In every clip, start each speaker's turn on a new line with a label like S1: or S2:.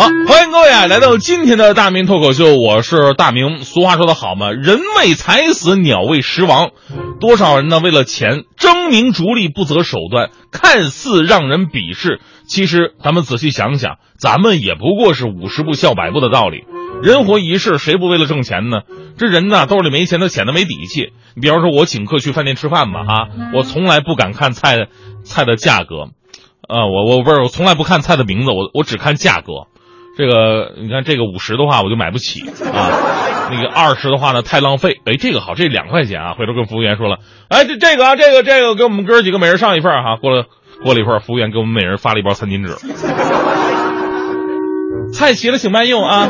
S1: 好，欢迎各位啊，来到今天的大明脱口秀，我是大明。俗话说得好嘛，人为财死，鸟为食亡。多少人呢，为了钱争名逐利，不择手段，看似让人鄙视，其实咱们仔细想想，咱们也不过是五十步笑百步的道理。人活一世，谁不为了挣钱呢？这人呢，兜里没钱，他显得没底气。你比方说，我请客去饭店吃饭吧，哈，我从来不敢看菜菜的价格，啊，我我不是，我从来不看菜的名字，我我只看价格。这个你看，这个五十的话我就买不起啊，那个二十的话呢太浪费。哎，这个好，这两块钱啊，回头跟服务员说了，哎，这这个啊，这个这个给我们哥几个每人上一份哈。过了过了一会儿，服务员给我们每人发了一包餐巾纸，菜齐了请慢用啊。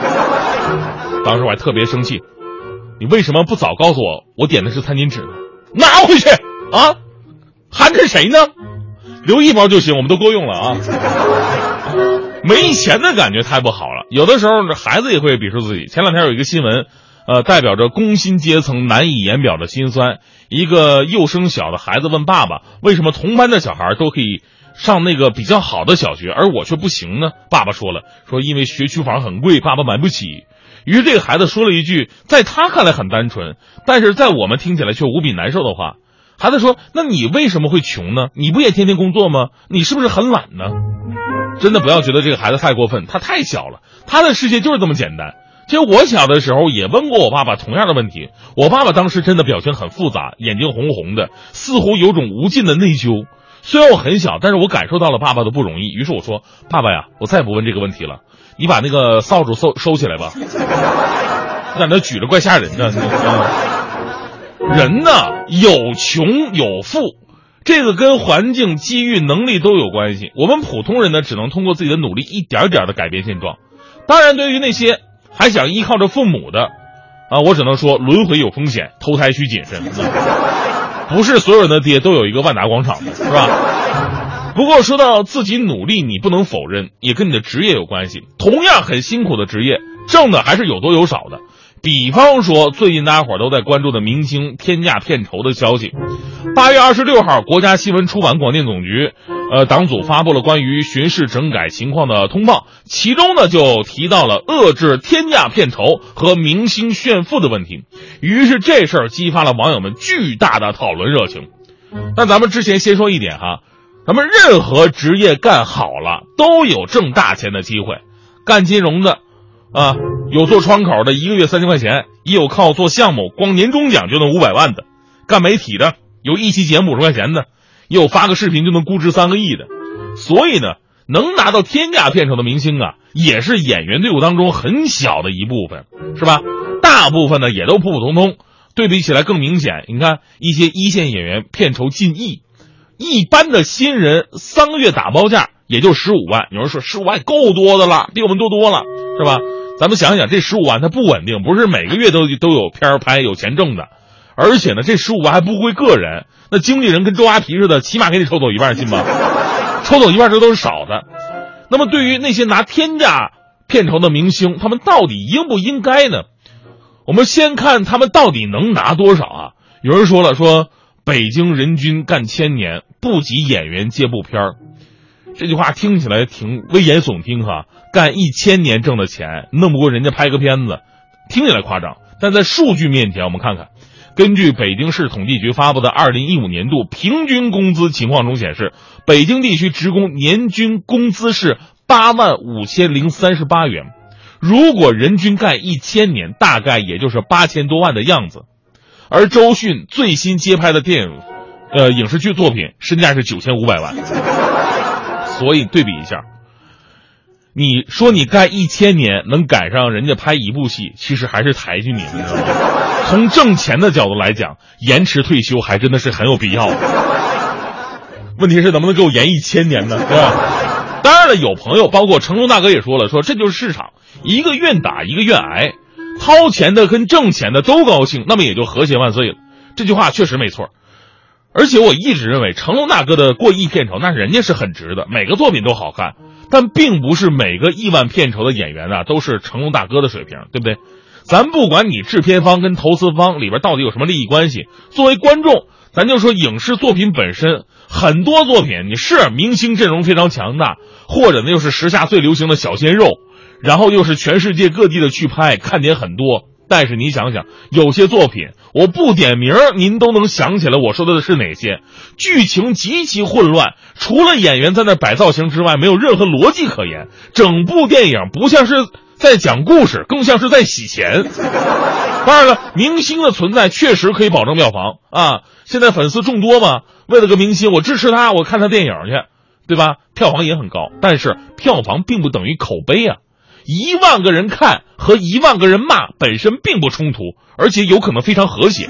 S1: 当时我还特别生气，你为什么不早告诉我，我点的是餐巾纸？拿回去啊，寒碜谁呢？留一包就行，我们都够用了啊。没钱的感觉太不好了，有的时候呢，孩子也会鄙视自己。前两天有一个新闻，呃，代表着工薪阶层难以言表的心酸。一个幼升小的孩子问爸爸：“为什么同班的小孩都可以上那个比较好的小学，而我却不行呢？”爸爸说了：“说因为学区房很贵，爸爸买不起。”于是这个孩子说了一句，在他看来很单纯，但是在我们听起来却无比难受的话。孩子说：“那你为什么会穷呢？你不也天天工作吗？你是不是很懒呢？”真的不要觉得这个孩子太过分，他太小了，他的世界就是这么简单。其实我小的时候也问过我爸爸同样的问题，我爸爸当时真的表情很复杂，眼睛红红的，似乎有种无尽的内疚。虽然我很小，但是我感受到了爸爸的不容易。于是我说：“爸爸呀，我再也不问这个问题了，你把那个扫帚收收起来吧，在那举着怪吓人的。人呢，有穷有富。”这个跟环境、机遇、能力都有关系。我们普通人呢，只能通过自己的努力，一点点的改变现状。当然，对于那些还想依靠着父母的，啊，我只能说轮回有风险，投胎需谨慎。不是所有人的爹都有一个万达广场的，是吧？不过说到自己努力，你不能否认，也跟你的职业有关系。同样很辛苦的职业，挣的还是有多有少的。比方说，最近大家伙都在关注的明星天价片酬的消息。八月二十六号，国家新闻出版广电总局，呃，党组发布了关于巡视整改情况的通报，其中呢就提到了遏制天价片酬和明星炫富的问题。于是这事儿激发了网友们巨大的讨论热情。那咱们之前先说一点哈，咱们任何职业干好了都有挣大钱的机会，干金融的。啊，有做窗口的，一个月三千块钱；也有靠做项目，光年终奖就能五百万的；干媒体的，有一期节目五十块钱的；也有发个视频就能估值三个亿的。所以呢，能拿到天价片酬的明星啊，也是演员队伍当中很小的一部分，是吧？大部分呢也都普普通通。对比起来更明显，你看一些一线演员片酬近亿，一般的新人三个月打包价也就十五万。有人说十五万够多的了，比我们多多了，是吧？咱们想想，这十五万它不稳定，不是每个月都都有片儿拍、有钱挣的，而且呢，这十五万还不归个人，那经纪人跟周阿皮似的，起码给你抽走一半，信吗？抽走一半这都是少的。那么，对于那些拿天价片酬的明星，他们到底应不应该呢？我们先看他们到底能拿多少啊？有人说了，说北京人均干千年，不及演员接部片儿。这句话听起来挺危言耸听哈，干一千年挣的钱，弄不过人家拍个片子，听起来夸张，但在数据面前，我们看看，根据北京市统计局发布的二零一五年度平均工资情况中显示，北京地区职工年均工资是八万五千零三十八元，如果人均干一千年，大概也就是八千多万的样子，而周迅最新接拍的电影，呃，影视剧作品身价是九千五百万。所以对比一下，你说你干一千年能赶上人家拍一部戏，其实还是抬举你，你知道吗？从挣钱的角度来讲，延迟退休还真的是很有必要的。问题是能不能给我延一千年呢？对吧？当然了，有朋友，包括成龙大哥也说了，说这就是市场，一个愿打一个愿挨，掏钱的跟挣钱的都高兴，那么也就和谐万岁了。这句话确实没错。而且我一直认为，成龙大哥的过亿片酬，那人家是很值的，每个作品都好看。但并不是每个亿万片酬的演员啊，都是成龙大哥的水平，对不对？咱不管你制片方跟投资方里边到底有什么利益关系，作为观众，咱就说影视作品本身，很多作品你是明星阵容非常强大，或者呢又是时下最流行的小鲜肉，然后又是全世界各地的去拍，看点很多。但是你想想，有些作品我不点名，您都能想起来我说的是哪些。剧情极其混乱，除了演员在那摆造型之外，没有任何逻辑可言。整部电影不像是在讲故事，更像是在洗钱。当然了，明星的存在确实可以保证票房啊。现在粉丝众多嘛，为了个明星，我支持他，我看他电影去，对吧？票房也很高，但是票房并不等于口碑啊。一万个人看和一万个人骂本身并不冲突，而且有可能非常和谐。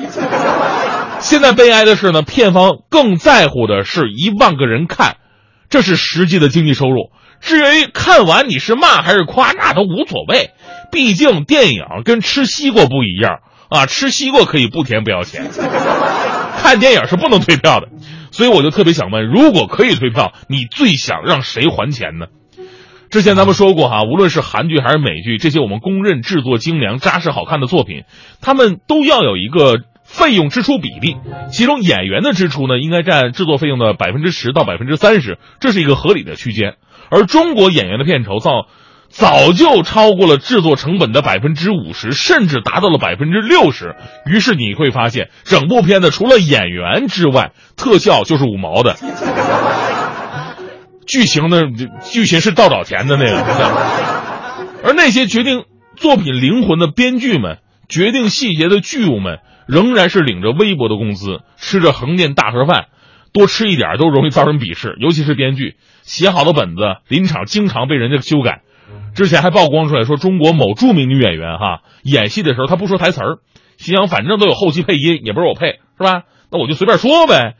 S1: 现在悲哀的是呢，片方更在乎的是一万个人看，这是实际的经济收入。至于看完你是骂还是夸，那都无所谓。毕竟电影跟吃西瓜不一样啊，吃西瓜可以不甜不要钱，看电影是不能退票的。所以我就特别想问，如果可以退票，你最想让谁还钱呢？之前咱们说过哈，无论是韩剧还是美剧，这些我们公认制作精良、扎实、好看的作品，他们都要有一个费用支出比例，其中演员的支出呢，应该占制作费用的百分之十到百分之三十，这是一个合理的区间。而中国演员的片酬早早就超过了制作成本的百分之五十，甚至达到了百分之六十。于是你会发现，整部片子除了演员之外，特效就是五毛的。剧情的？剧情是倒找钱的那个，而那些决定作品灵魂的编剧们，决定细节的剧务们，仍然是领着微薄的工资，吃着横店大盒饭，多吃一点都容易遭人鄙视。尤其是编剧写好的本子，临场经常被人家修改。之前还曝光出来说，中国某著名女演员哈演戏的时候，她不说台词儿，心想反正都有后期配音，也不是我配，是吧？那我就随便说呗。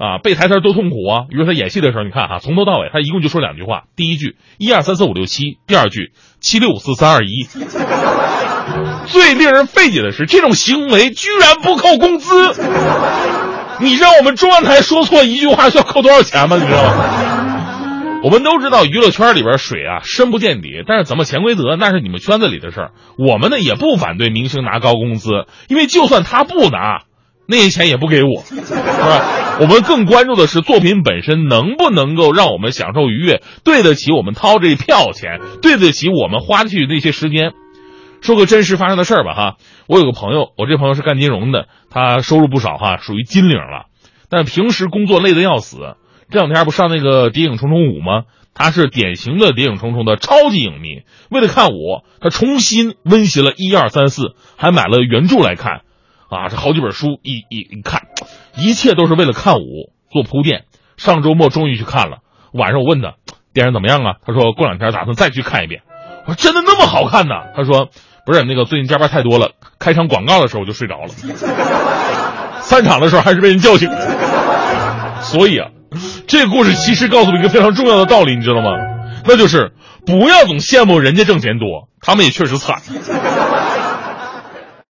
S1: 啊，背台词多痛苦啊！比如说他演戏的时候，你看哈，从头到尾他一共就说两句话：第一句一二三四五六七，第二句七六五四三二一。最令人费解的是，这种行为居然不扣工资。你知道我们中央台说错一句话需要扣多少钱吗？你知道吗？我们都知道娱乐圈里边水啊深不见底，但是怎么潜规则那是你们圈子里的事儿。我们呢也不反对明星拿高工资，因为就算他不拿。那些钱也不给我，是吧？我们更关注的是作品本身能不能够让我们享受愉悦，对得起我们掏这票钱，对得起我们花去那些时间。说个真实发生的事儿吧，哈，我有个朋友，我这朋友是干金融的，他收入不少，哈，属于金领了，但平时工作累得要死。这两天不上那个《谍影重重五》吗？他是典型的《谍影重重》的超级影迷，为了看我，他重新温习了一二三四，还买了原著来看。啊，这好几本书一一一看，一切都是为了看舞做铺垫。上周末终于去看了，晚上我问他电影怎么样啊？他说过两天打算再去看一遍。我说真的那么好看呢？他说不是，那个最近加班太多了，开场广告的时候我就睡着了，散场的时候还是被人叫醒。所以啊，这个故事其实告诉我一个非常重要的道理，你知道吗？那就是不要总羡慕人家挣钱多，他们也确实惨。